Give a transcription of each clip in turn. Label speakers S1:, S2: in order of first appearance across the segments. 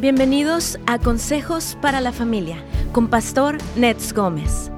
S1: Bienvenidos a Consejos para la Familia con Pastor Nets Gómez.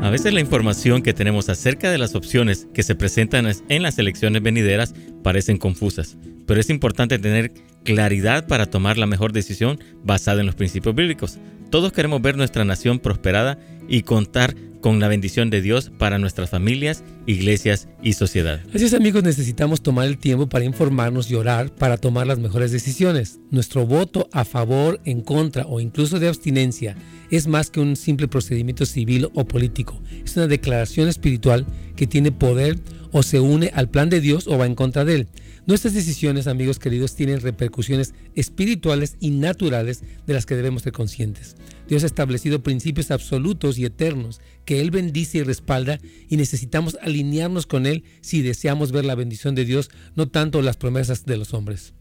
S2: A veces la información que tenemos acerca de las opciones que se presentan en las elecciones venideras parecen confusas, pero es importante tener claridad para tomar la mejor decisión basada en los principios bíblicos. Todos queremos ver nuestra nación prosperada y contar con la bendición de Dios para nuestras familias, iglesias y sociedad.
S3: Así es amigos, necesitamos tomar el tiempo para informarnos y orar para tomar las mejores decisiones. Nuestro voto a favor, en contra o incluso de abstinencia es más que un simple procedimiento civil o político. Es una declaración espiritual que tiene poder o se une al plan de Dios o va en contra de él. Nuestras decisiones, amigos queridos, tienen repercusiones espirituales y naturales de las que debemos ser conscientes. Dios ha establecido principios absolutos y eternos que Él bendice y respalda y necesitamos alinearnos con Él si deseamos ver la bendición de Dios, no tanto las promesas de los hombres.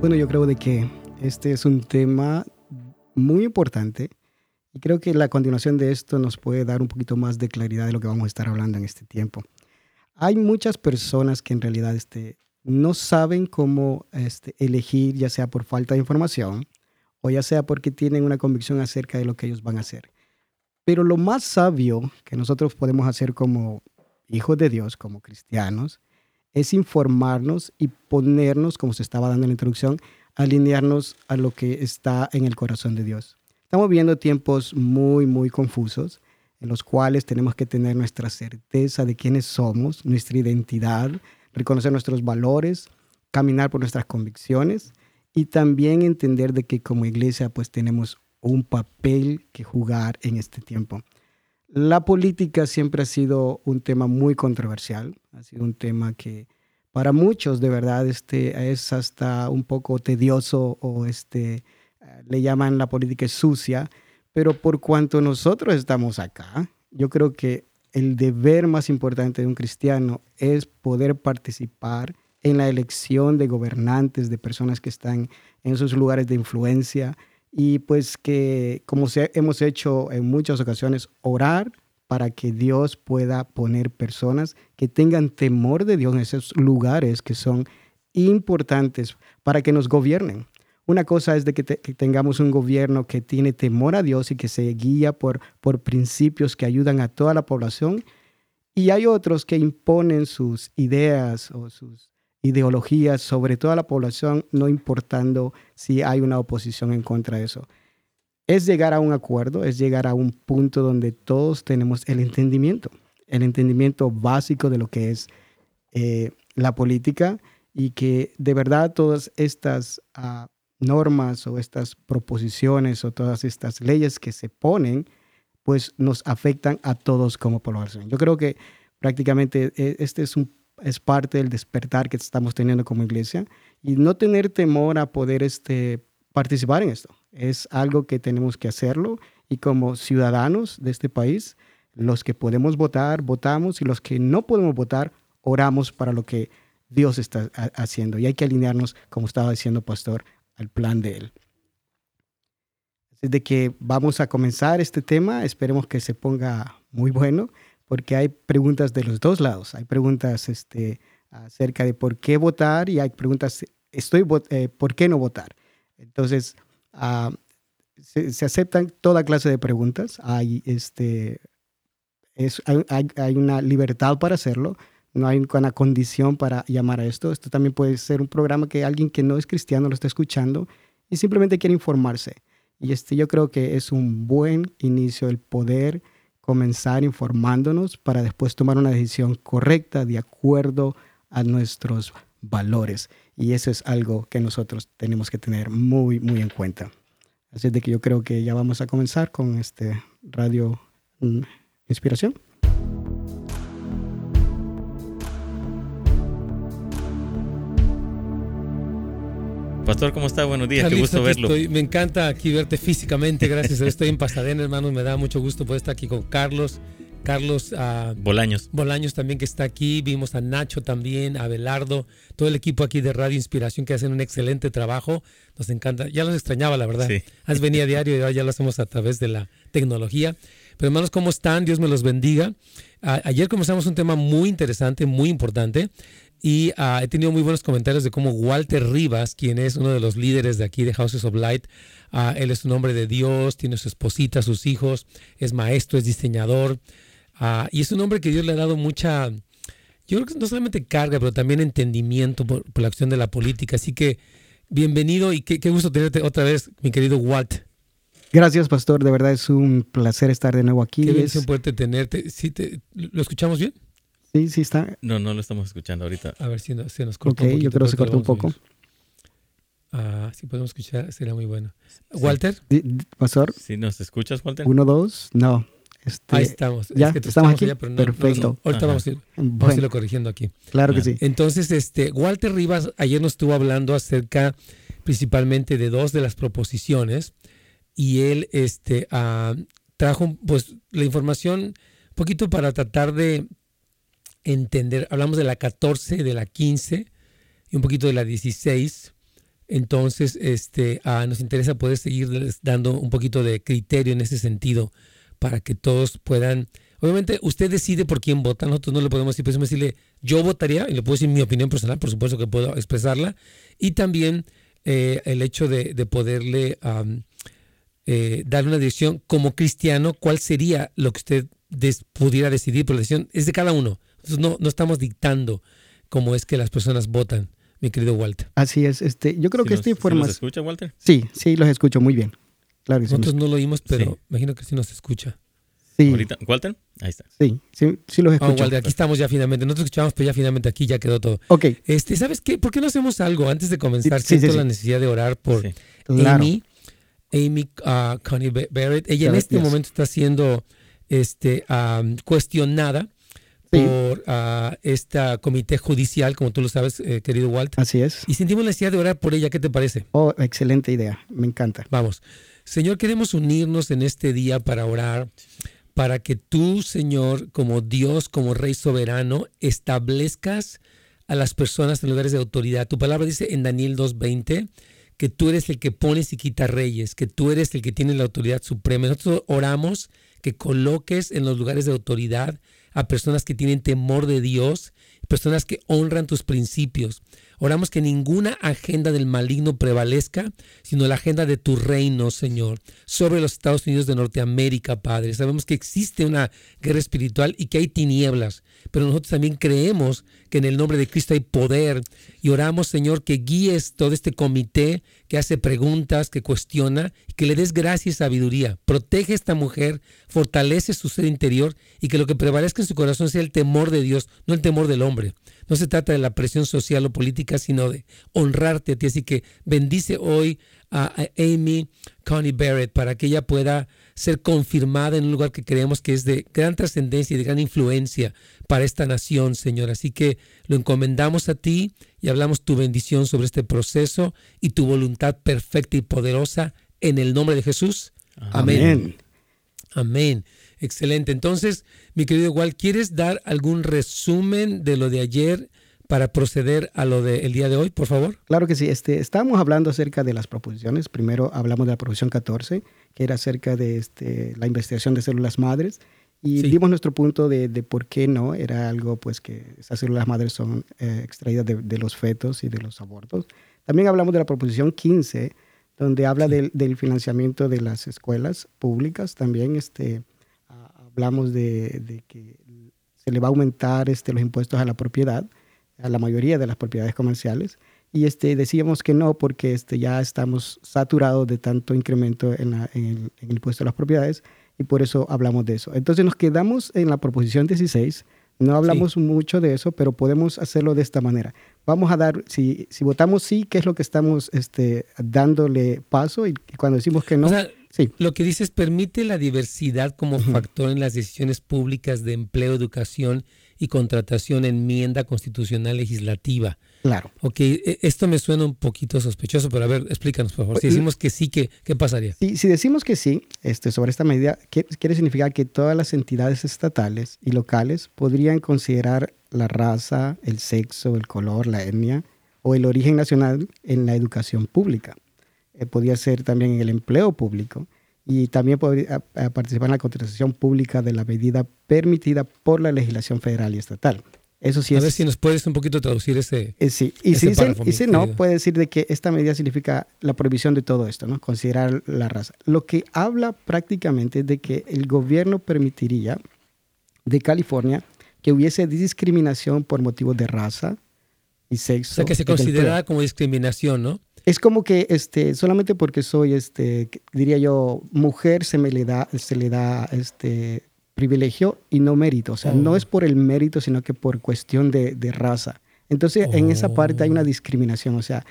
S4: Bueno, yo creo de que este es un tema muy importante y creo que la continuación de esto nos puede dar un poquito más de claridad de lo que vamos a estar hablando en este tiempo. Hay muchas personas que en realidad este, no saben cómo este, elegir, ya sea por falta de información o ya sea porque tienen una convicción acerca de lo que ellos van a hacer. Pero lo más sabio que nosotros podemos hacer como hijos de Dios, como cristianos, es informarnos y ponernos, como se estaba dando en la introducción, alinearnos a lo que está en el corazón de Dios. Estamos viendo tiempos muy, muy confusos, en los cuales tenemos que tener nuestra certeza de quiénes somos, nuestra identidad, reconocer nuestros valores, caminar por nuestras convicciones y también entender de que como iglesia pues tenemos un papel que jugar en este tiempo. La política siempre ha sido un tema muy controversial, ha sido un tema que para muchos de verdad este, es hasta un poco tedioso o este, le llaman la política sucia, pero por cuanto nosotros estamos acá, yo creo que el deber más importante de un cristiano es poder participar en la elección de gobernantes, de personas que están en esos lugares de influencia, y pues que, como hemos hecho en muchas ocasiones, orar para que Dios pueda poner personas que tengan temor de Dios en esos lugares que son importantes para que nos gobiernen. Una cosa es de que, tengamos un gobierno que tiene temor a Dios y que se guía por, por principios que ayudan a toda la población. Y hay otros que imponen sus ideas o sus ideologías sobre toda la población, no importando si hay una oposición en contra de eso. Es llegar a un acuerdo, es llegar a un punto donde todos tenemos el entendimiento, el entendimiento básico de lo que es eh, la política y que de verdad todas estas ah, normas o estas proposiciones o todas estas leyes que se ponen, pues nos afectan a todos como población. Yo creo que prácticamente eh, este es un es parte del despertar que estamos teniendo como iglesia y no tener temor a poder este, participar en esto. Es algo que tenemos que hacerlo y como ciudadanos de este país, los que podemos votar, votamos y los que no podemos votar, oramos para lo que Dios está haciendo. Y hay que alinearnos, como estaba diciendo Pastor, al plan de Él. Así de que vamos a comenzar este tema, esperemos que se ponga muy bueno porque hay preguntas de los dos lados. Hay preguntas este, acerca de por qué votar y hay preguntas, estoy, eh, ¿por qué no votar? Entonces, se, aceptan toda clase de preguntas. Hay, este, es, hay, hay, una libertad para hacerlo. No hay una condición para llamar a esto. Esto también puede ser un programa que alguien que no es cristiano lo está escuchando y simplemente quiere informarse. Y este, yo creo que es un buen inicio el poder comenzar informándonos para después tomar una decisión correcta de acuerdo a nuestros valores. Y eso es algo que nosotros tenemos que tener muy, muy en cuenta. Así de que yo creo que ya vamos a comenzar con este Radio mm, Inspiración.
S2: Pastor, ¿cómo está? Buenos días, qué gusto verlo.
S3: me encanta aquí verte físicamente, gracias. Estoy en Pasadena, hermanos, me da mucho gusto poder estar aquí con Carlos, Carlos uh,
S2: Bolaños.
S3: Bolaños también que está aquí, vimos a Nacho también, a Belardo, todo el equipo aquí de Radio Inspiración que hacen un excelente trabajo, nos encanta, ya los extrañaba la verdad,
S2: Sí.
S3: antes venía a diario y ahora ya lo hacemos a través de la tecnología. Pero hermanos, ¿cómo están? Dios me los bendiga. Ayer comenzamos un tema muy interesante, muy importante, y ah, he tenido muy buenos comentarios de cómo Walter Rivas, quien es uno de los líderes de aquí de Houses of Light, ah, él es un hombre de Dios, tiene su esposita, sus hijos, es maestro, es diseñador, ah, y es un hombre que Dios le ha dado mucha, yo creo que no solamente carga, pero también entendimiento por, por la acción de la política. Así que bienvenido y qué, qué gusto tenerte otra vez, mi querido Walt.
S4: Gracias, pastor. De verdad es un placer estar de nuevo aquí.
S3: Qué
S4: Es-
S3: bendición poderte tenerte. ¿Sí te, ¿Lo escuchamos bien?
S4: sí, sí está.
S2: No, no lo estamos escuchando ahorita.
S3: A ver si no- se nos corta
S4: Ok,
S3: un poquito.
S4: yo creo que se cortó un poco.
S3: Ah, si podemos escuchar, será muy bueno. Walter,
S4: Pastor,
S2: ¿Sí nos escuchas, Walter?
S4: uno, dos. No. Este,
S3: ahí estamos.
S4: ya,
S3: Es que te
S4: estamos aquí.
S3: allá, pero no- no-
S4: Perfecto.
S3: no. Ahorita
S2: Ajá.
S3: vamos a, ir, vamos a irlo corrigiendo aquí.
S4: claro que sí.
S3: Entonces, este, Walter Rivas ayer nos estuvo hablando acerca principalmente de dos de las proposiciones y él este, ah, trajo pues, la información un poquito para tratar de entender. Hablamos de la 14, de la 15 y un poquito de la 16. Entonces, este, ah, nos interesa poder seguir dando un poquito de criterio en ese sentido para que todos puedan. Obviamente, usted decide por quién vota. Nosotros no le podemos decir, podemos decirle, yo votaría, y le puedo decir mi opinión personal, por supuesto que puedo expresarla. Y también eh, el hecho de, de poderle am, eh, darle una dirección como cristiano, cuál sería lo que usted des- pudiera decidir, pero la decisión es de cada uno. Entonces, no, no estamos dictando cómo es que las personas votan, mi querido Walter.
S4: Así es. Este, yo creo
S2: ¿Sí
S4: que
S2: nos-
S4: esta información.
S2: escucha, Walter?
S4: Sí, sí, los escucho muy bien. Claro que sí.
S3: Nosotros no lo oímos, pero
S2: Sí.
S3: imagino que sí nos escucha.
S4: Sí,
S2: ¿Ahorita? ¿Walter? Ahí está.
S4: sí, sí, sí los
S3: Ah,
S4: escucho.
S3: Walter, aquí estamos ya finalmente. Nosotros escuchamos, pero ya finalmente aquí ya quedó todo.
S4: Ok,
S3: Este, ¿Sabes qué? ¿Por qué no hacemos algo antes de comenzar?
S4: Sí,
S3: Siento
S4: sí.
S3: la necesidad de orar por
S2: Sí.
S4: claro.
S3: Amy, Amy ah, Connie Ba- Barrett. Ella en este
S4: yes.
S3: momento está siendo este, cuestionada
S4: Sí.
S3: por ah, este comité judicial, como tú lo sabes, eh, querido Walt.
S4: Así es.
S3: Y sentimos la necesidad de orar por ella. ¿Qué te parece?
S4: Oh, excelente idea. Me encanta.
S3: Vamos. Señor, queremos unirnos en este día para orar, para que tú, Señor, como Dios, como Rey soberano, establezcas a las personas en lugares de autoridad. Tu palabra dice en Daniel 2.20 que tú eres el que pones y quita reyes, que tú eres el que tiene la autoridad suprema. Nosotros oramos que coloques en los lugares de autoridad a personas que tienen temor de Dios, personas que honran tus principios. Oramos que ninguna agenda del maligno prevalezca, sino la agenda de tu reino, Señor, sobre los Estados Unidos de Norteamérica, Padre. Sabemos que existe una guerra espiritual y que hay tinieblas, pero nosotros también creemos que en el nombre de Cristo hay poder y oramos, Señor, que guíes todo este comité que hace preguntas, que cuestiona, que le des gracia y sabiduría. Protege a esta mujer, fortalece su ser interior y que lo que prevalezca en su corazón sea el temor de Dios, no el temor del hombre. No se trata de la presión social o política, sino de honrarte a ti. Así que bendice hoy a Amy Connie Barrett para que ella pueda ser confirmada en un lugar que creemos que es de gran trascendencia y de gran influencia para esta nación, Señor. Así que lo encomendamos a ti y hablamos tu bendición sobre este proceso y tu voluntad perfecta y poderosa en el nombre de Jesús. Amén.
S4: Amén.
S3: Amén. Excelente. Entonces, mi querido igual, ¿quieres dar algún resumen de lo de ayer para proceder a lo del día de hoy, por favor?
S4: Claro que sí. Este, estábamos hablando acerca de las proposiciones. Primero hablamos de la proposición 14, que era acerca de este, la investigación de células madres. Y
S3: Sí.
S4: dimos nuestro punto de, de por qué no. Era algo pues que esas células madres son eh, extraídas de, de los fetos y de los abortos. También hablamos de la proposición 15, donde habla del, del financiamiento de las escuelas públicas. También este, hablamos de, de que se le va a aumentar este, los impuestos a la propiedad, a la mayoría de las propiedades comerciales. Y este, decíamos que no porque este, ya estamos saturados de tanto incremento en, la- en el, en el impuesto a las propiedades y por eso hablamos de eso. Entonces nos quedamos en la proposición 16. No hablamos mucho de eso, pero podemos hacerlo de esta manera. Vamos a dar, si, si votamos sí, ¿qué es lo que estamos este, dándole paso? Y cuando decimos que no,
S3: O sea,
S4: Sí.
S3: Lo que dices permite la diversidad como factor en las decisiones públicas de empleo, educación y contratación, enmienda constitucional legislativa.
S4: Claro.
S3: Ok, e, esto me suena un poquito sospechoso, pero a ver, explícanos, por favor. Si decimos que sí, ¿qué, qué pasaría?
S4: Si, si decimos que sí este, sobre esta medida, quiere significar que todas las entidades estatales y locales podrían considerar la raza, el sexo, el color, la etnia o el origen nacional en la educación pública. Eh, podría ser también en el empleo público y también podría participar en la contratación pública de la medida permitida por la legislación federal y estatal. Eso sí
S3: a
S4: es,
S3: ver si nos puedes un poquito traducir ese.
S4: eh, sí. Y
S3: ese
S4: si, y no, puede decir de que esta medida significa la prohibición de todo esto, ¿no? Considerar la raza. Lo que habla prácticamente de que el gobierno permitiría de California que hubiese discriminación por motivos de raza y sexo.
S3: O sea, que se
S4: en el empleo.
S3: considera como discriminación, ¿no?
S4: Es como que este, solamente porque soy, este, diría yo, mujer, se me le da, se le da este privilegio y no mérito. O sea,
S3: Oh.
S4: no es por el mérito, sino que por cuestión de, de raza. Entonces, en esa parte hay una
S3: Oh.
S4: discriminación. O sea,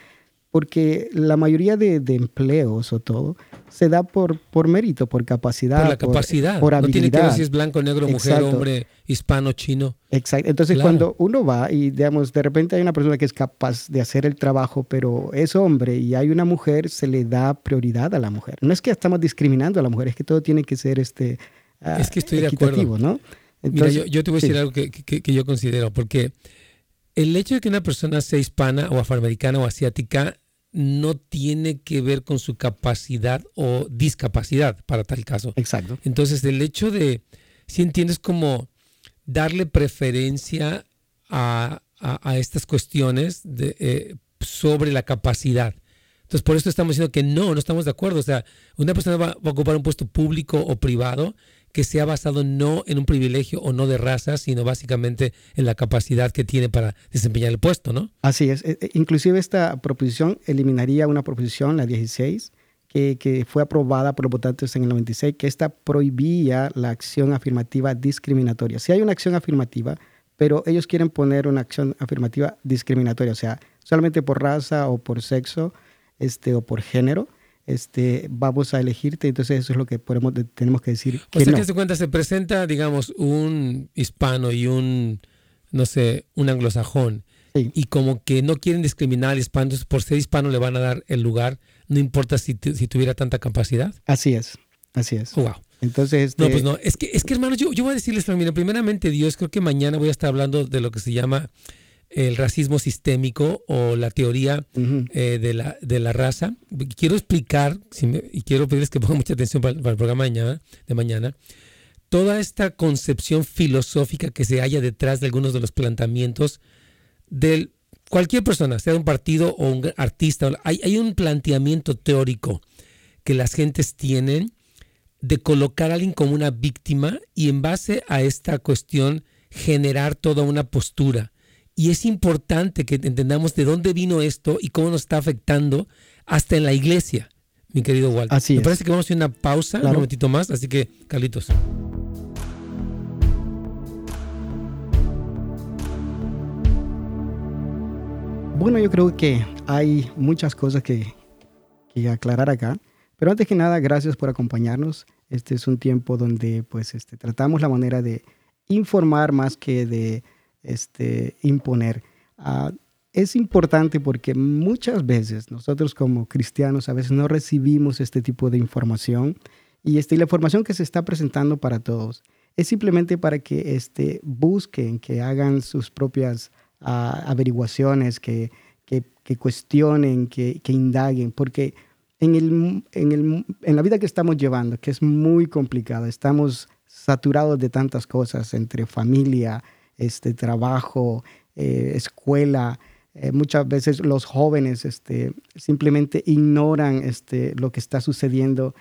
S4: porque la mayoría de, de empleos o todo se da por, por mérito, por capacidad.
S3: Por la capacidad.
S4: Por
S3: no
S4: habilidad.
S3: tiene que ver si es blanco, negro, mujer,
S4: Exacto.
S3: hombre, hispano, chino.
S4: Exacto. Entonces,
S3: Claro.
S4: cuando uno va y, digamos, de repente hay una persona que es capaz de hacer el trabajo, pero es hombre y hay una mujer, se le da prioridad a la mujer. No es que estamos discriminando a la mujer, es que todo tiene que ser este, ah,
S3: Es que estoy de
S4: equitativo, ¿no?
S3: Mira, yo, yo te voy a
S4: sí.
S3: decir algo que, que- que yo considero, porque el hecho de que una persona sea hispana o afroamericana o asiática no tiene que ver con su capacidad o discapacidad para tal caso.
S4: Exacto.
S3: Entonces, el hecho de, si entiendes, como darle preferencia a, a- a estas cuestiones de, eh, sobre la capacidad. Entonces, por eso estamos diciendo que no, no estamos de acuerdo. O sea, una persona va, va a ocupar un puesto público o privado que sea basado no en un privilegio o no de raza, sino básicamente en la capacidad que tiene para desempeñar el puesto, ¿no?
S4: Así es. Eh, eh, Inclusive esta proposición eliminaría una proposición, la 16, que, que fue aprobada por los votantes en el 96, que esta prohibía la acción afirmativa discriminatoria. Si hay una acción afirmativa, pero ellos quieren poner una acción afirmativa discriminatoria, o sea, solamente por raza o por sexo este, o por género, este, vamos a elegirte. Entonces eso es lo que podemos, tenemos que decir
S3: O
S4: que
S3: sea,
S4: no.
S3: que se cuenta, se presenta, digamos, un hispano y un, no sé, un anglosajón.
S4: Sí.
S3: Y como que no quieren discriminar al hispano, entonces por ser hispano le van a dar el lugar, no importa si, si tuviera tanta capacidad.
S4: Así es, así es.
S3: Oh, wow.
S4: Entonces, este,
S3: No, pues no. Es que, es que hermanos, yo, yo voy a decirles, mira, primeramente Dios, creo que mañana voy a estar hablando de lo que se llama el racismo sistémico o la teoría eh, de, la, de la raza. Quiero explicar, si me- y quiero pedirles que pongan mucha atención para, para el programa de mañana, de mañana, toda esta concepción filosófica que se halla detrás de algunos de los planteamientos de cualquier persona, sea un partido o un artista. Hay, hay un planteamiento teórico que las gentes tienen de colocar a alguien como una víctima y en base a esta cuestión generar toda una postura. Y es importante que entendamos de dónde vino esto y cómo nos está afectando hasta en la iglesia, mi querido Walter.
S4: Así
S3: Me
S4: es.
S3: parece que vamos a hacer una pausa, un
S4: Claro.
S3: momentito más, así que, Carlitos.
S4: Bueno, yo creo que hay muchas cosas que, que aclarar acá. Pero antes que nada, gracias por acompañarnos. Este es un tiempo donde pues este, tratamos la manera de informar más que de este, imponer. Ah, es importante porque muchas veces nosotros como cristianos a veces no recibimos este tipo de información y, este, la información que se está presentando para todos es simplemente para que este, busquen, que hagan sus propias ah, averiguaciones, que, que, que cuestionen, que, que indaguen, porque en, el, en, el, en la vida que estamos llevando, que es muy complicada, estamos saturados de tantas cosas entre familia, este, trabajo, eh, escuela. Eh, muchas veces los jóvenes este, simplemente ignoran este, lo que está sucediendo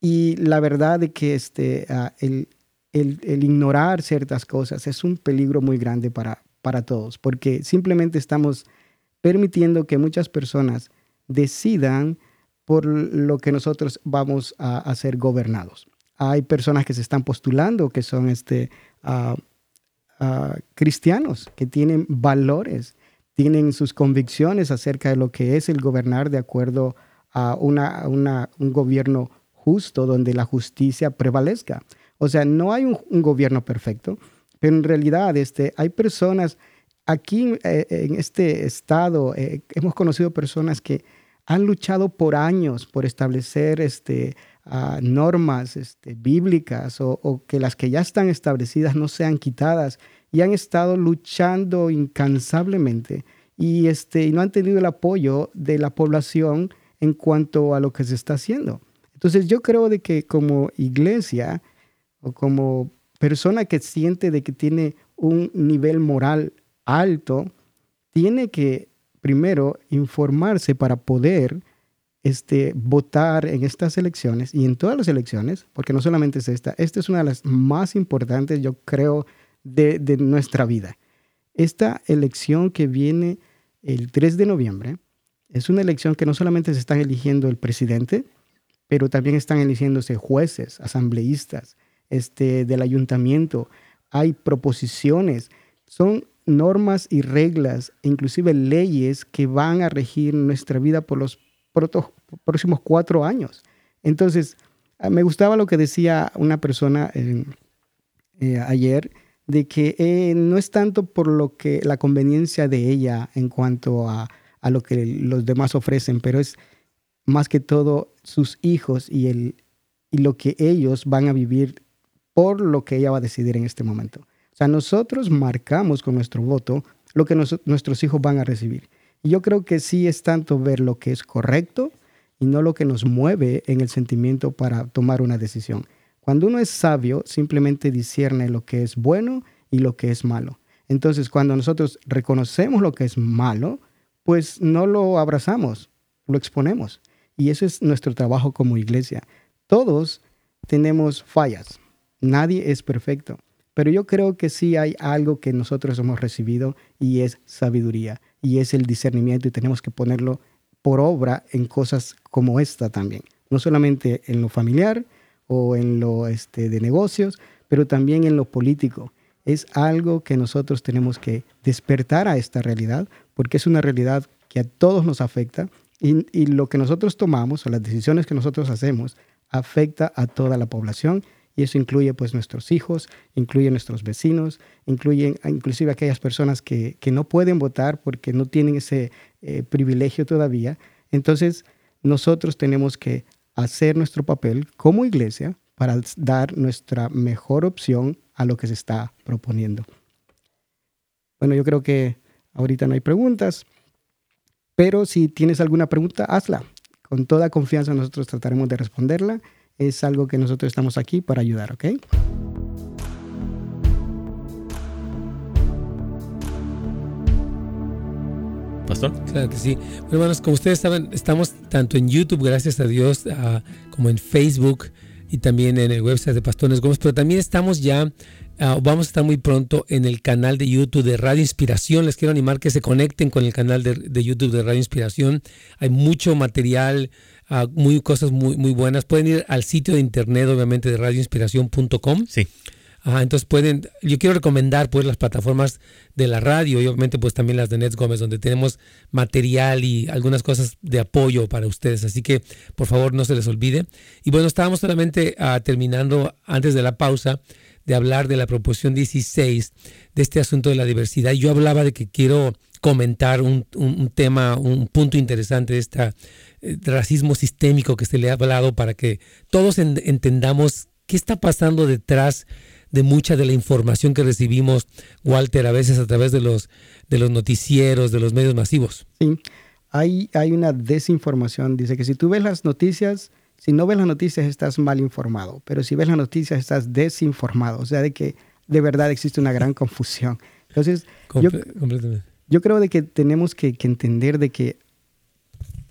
S4: y la verdad de que este, uh, el, el, ignorar ciertas cosas es un peligro muy grande para, para todos, porque simplemente estamos permitiendo que muchas personas decidan por lo que nosotros vamos a, a ser gobernados. Hay personas que se están postulando que son este, uh, uh, cristianos, que tienen valores, tienen sus convicciones acerca de lo que es el gobernar de acuerdo a una, un gobierno justo, donde la justicia prevalezca. O sea, no hay un, gobierno perfecto, pero en realidad este, hay personas aquí eh, en este estado, eh, hemos conocido personas que han luchado por años por establecer este, normas este, bíblicas o, o, que las que ya están establecidas no sean quitadas y han estado luchando incansablemente y, este, y no han tenido el apoyo de la población en cuanto a lo que se está haciendo. Entonces yo creo de que como iglesia o como persona que siente de que tiene un nivel moral alto, tiene que primero informarse para poder este, votar en estas elecciones y en todas las elecciones, porque no solamente es esta, esta es una de las más importantes, yo creo, de, nuestra vida. Esta elección que viene el 3 de noviembre es una elección que no solamente se están eligiendo el presidente, pero también están eligiéndose jueces, asambleístas, este, del ayuntamiento. Hay proposiciones, son normas y reglas, inclusive leyes que van a regir nuestra vida por los próximos cuatro años. Entonces, ah, me gustaba lo que decía una persona eh, ayer, de que eh, no es tanto por lo que la conveniencia de ella en cuanto a, a, lo que los demás ofrecen, pero es más que todo sus hijos y, el, y lo que ellos van a vivir por lo que ella va a decidir en este momento. O sea, nosotros marcamos con nuestro voto lo que nuestros hijos van a recibir. Yo creo que sí es tanto ver lo que es correcto y no lo que nos mueve en el sentimiento para tomar una decisión. Cuando uno es sabio, simplemente discierne lo que es bueno y lo que es malo. Entonces, cuando nosotros reconocemos lo que es malo, pues no lo abrazamos, lo exponemos. Y eso es nuestro trabajo como iglesia. Todos tenemos fallas. Nadie es perfecto. Pero yo creo que sí hay algo que nosotros hemos recibido y es sabiduría y es el discernimiento y tenemos que ponerlo por obra en cosas como esta también. No solamente en lo familiar, o en lo este, de negocios, pero también en lo político. Es algo que nosotros tenemos que despertar a esta realidad, porque es una realidad que a todos nos afecta y, y lo que nosotros tomamos o las decisiones que nosotros hacemos afecta a toda la población y eso incluye pues nuestros hijos, incluye nuestros vecinos, incluye inclusive aquellas personas que, que no pueden votar porque no tienen ese eh, privilegio todavía. Entonces nosotros tenemos que hacer nuestro papel como iglesia para dar nuestra mejor opción a lo que se está proponiendo. Bueno, yo creo que ahorita no hay preguntas, pero si tienes alguna pregunta, hazla. Con toda confianza nosotros trataremos de responderla. Es algo que nosotros estamos aquí para ayudar, ¿ok?
S2: Pastor.
S3: Claro que sí. Bueno, hermanos, como ustedes saben, estamos tanto en YouTube, gracias a Dios, como en Facebook y también en el website de Pastores Gómez, pero también estamos ya, ah, vamos a estar muy pronto en el canal de YouTube de Radio Inspiración. Les quiero animar que se conecten con el canal de, YouTube de Radio Inspiración. Hay mucho material, uh, muy, cosas muy, muy buenas. Pueden ir al sitio de internet, obviamente, de radioinspiración.com.
S2: Sí
S3: entonces pueden, yo quiero recomendar pues las plataformas de la radio y obviamente pues también las de Nets Gómez donde tenemos material y algunas cosas de apoyo para ustedes. Así que por favor no se les olvide. Y bueno, estábamos solamente ah, terminando antes de la pausa de hablar de la proposición 16 de este asunto de la diversidad. Yo hablaba de que quiero comentar un, tema, un punto interesante de este racismo sistémico que se le ha hablado para que todos entendamos qué está pasando detrás de mucha de la información que recibimos, Walter, a veces a través de los, de los noticieros, de los medios masivos.
S4: Sí, hay, hay una desinformación. Dice que si tú ves las noticias, si no ves las noticias estás mal informado, pero si ves las noticias estás desinformado. O sea, de que de verdad existe una gran confusión. Entonces, yo, yo, creo de que tenemos que, que entender de que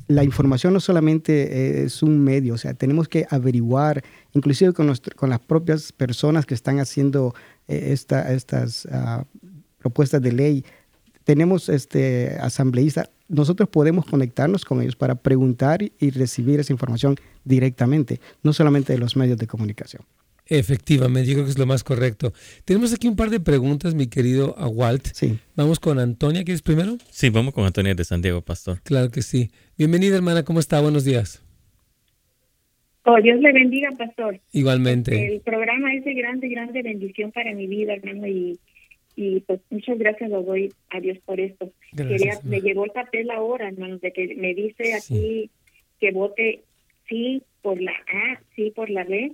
S4: la información no solamente es un medio, o sea, tenemos que averiguar, inclusive con, con las propias personas que están haciendo eh, esta, estas ah, propuestas de ley. Tenemos este, asambleístas, nosotros podemos conectarnos con ellos para preguntar y recibir esa información directamente, no solamente de los medios de comunicación.
S3: Efectivamente, yo creo que es lo más correcto. Tenemos aquí un par de preguntas, mi querido Walt.
S4: Sí.
S3: Vamos con Antonia, ¿quieres primero?
S2: Sí, vamos con Antonia de San Diego, pastor.
S3: Claro que sí. Bienvenida, hermana, ¿cómo está? Buenos días.
S5: Oh, Dios le bendiga, pastor.
S3: Igualmente.
S5: El programa es de grande, grande bendición para mi vida, hermano, y, y pues muchas gracias lo doy a Dios por esto.
S3: Gracias,
S5: me llegó el papel ahora, hermano, de que me dice aquí que vote sí por la A, sí por la B,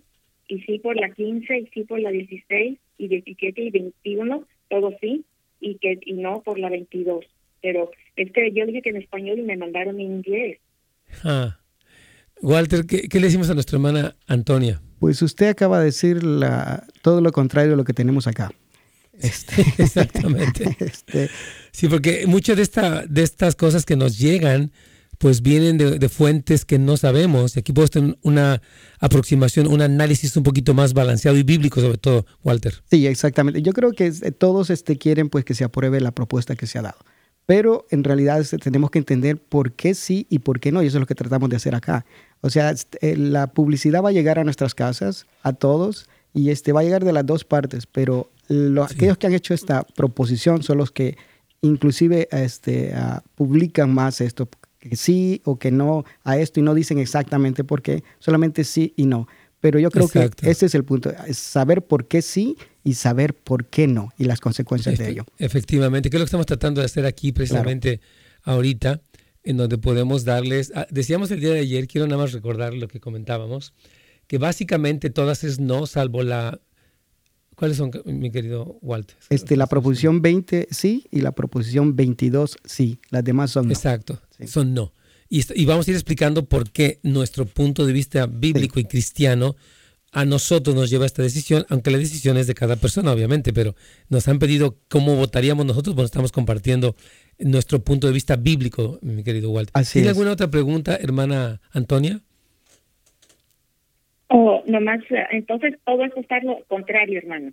S5: y sí por la 15, y sí por la 16, y 17 y 21, todo sí, y que y no por la 22. Pero es que yo dije que en español y me mandaron en inglés.
S3: Ah. Walter, ¿qué, le decimos a nuestra hermana Antonia?
S4: Pues usted acaba de decir la, todo lo contrario de lo que tenemos acá.
S3: Este, Exactamente. Este, sí, porque muchas de, esta, de estas cosas que nos llegan, pues vienen de, fuentes que no sabemos. Y aquí puedo tener una aproximación, un análisis un poquito más balanceado y bíblico sobre todo, Walter.
S4: Sí, exactamente. Yo creo que todos este, quieren pues que se apruebe la propuesta que se ha dado pero en realidad este, tenemos que entender por qué sí y por qué no, y eso es lo que tratamos de hacer acá. O sea, este, la publicidad va a llegar a nuestras casas, a todos, y este va a llegar de las dos partes, pero aquellos que han hecho esta proposición son los que inclusive este, uh, publican más esto, que sí o que no a esto y no dicen exactamente por qué, solamente sí y no. Pero yo creo que ese es el punto, es saber por qué sí y saber por qué no y las consecuencias de ello.
S3: Efectivamente, que es lo que estamos tratando de hacer aquí precisamente ahorita, en donde podemos darles, ah, decíamos el día de ayer, quiero nada más recordar lo que comentábamos, que básicamente todas es no, salvo la... ¿Cuáles son, mi querido Walter?
S4: Este, la proposición 20 sí y la proposición 22 sí, las demás son no.
S3: Exacto, son no. Y, vamos a ir explicando por qué nuestro punto de vista bíblico y cristiano a nosotros nos lleva a esta decisión, aunque la decisión es de cada persona, obviamente, pero nos han pedido cómo votaríamos nosotros, bueno, estamos compartiendo nuestro punto de vista bíblico, mi querido Walter. ¿Tiene alguna otra pregunta, hermana Antonia?
S5: Oh, nomás, entonces todo es estar lo contrario, hermano.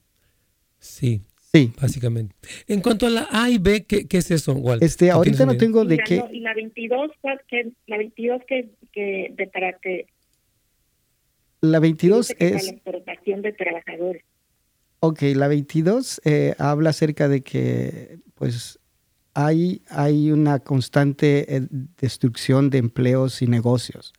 S3: Sí.
S4: Sí.
S3: Básicamente. En cuanto a la A y B, ¿qué, es eso, Walter?
S4: Este, ahorita no tengo de qué.
S5: Y la 22, que, la 22 que, que de para que.
S4: La 22 es.
S5: La explotación de trabajadores.
S4: Ok, la 22 eh, habla acerca de que, pues, hay, hay una constante eh, destrucción de empleos y negocios.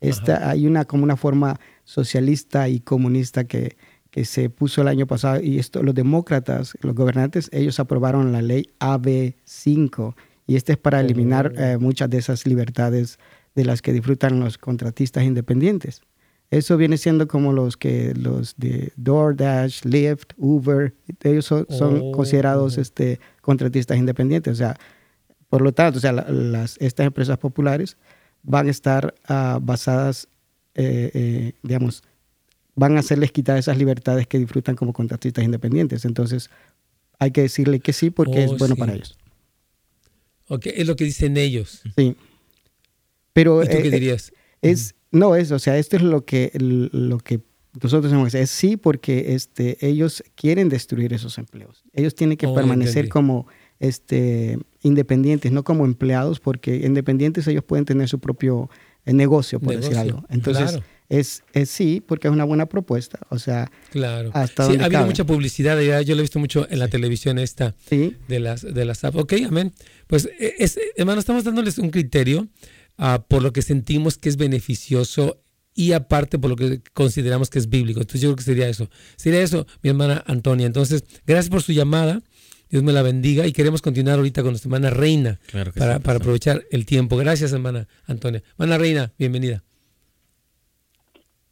S4: Esta, hay una como una forma socialista y comunista que que se puso el año pasado y esto los demócratas, los gobernantes, ellos aprobaron la ley AB5 y este es para eliminar eh, muchas de esas libertades de las que disfrutan los contratistas independientes. Eso viene siendo como los que los de DoorDash, Lyft, Uber, ellos son, oh. considerados este, contratistas independientes. O sea, por lo tanto, o sea, las, estas empresas populares van a estar uh, basadas, eh, eh, digamos, van a hacerles quitar esas libertades que disfrutan como contratistas independientes. Entonces, hay que decirle que sí porque es oh, bueno para ellos.
S3: Ok, es lo que dicen ellos.
S4: Sí. Pero, ¿Y tú qué eh, dirías? Es, no, es, o sea, esto es lo que, lo que nosotros hemos es sí porque este, ellos quieren destruir esos empleos. Ellos tienen que oh, permanecer como este, independientes, no como empleados, porque independientes ellos pueden tener su propio eh, negocio, por decir algo. Entonces, es, es, sí, porque es una buena propuesta. O sea,
S3: claro. hasta sí, ha habido mucha publicidad, ya yo lo he visto mucho en la televisión esta de las de las apps. Ok, amén. Pues, e, es, hermano, estamos dándoles un criterio uh, por lo que sentimos que es beneficioso y aparte por lo que consideramos que es bíblico. Entonces yo creo que sería eso. Sería eso, mi hermana Antonia. Entonces, gracias por su llamada. Dios me la bendiga y queremos continuar ahorita con nuestra hermana Reina para, para aprovechar el tiempo. Gracias, hermana Antonia. Hermana Reina, bienvenida.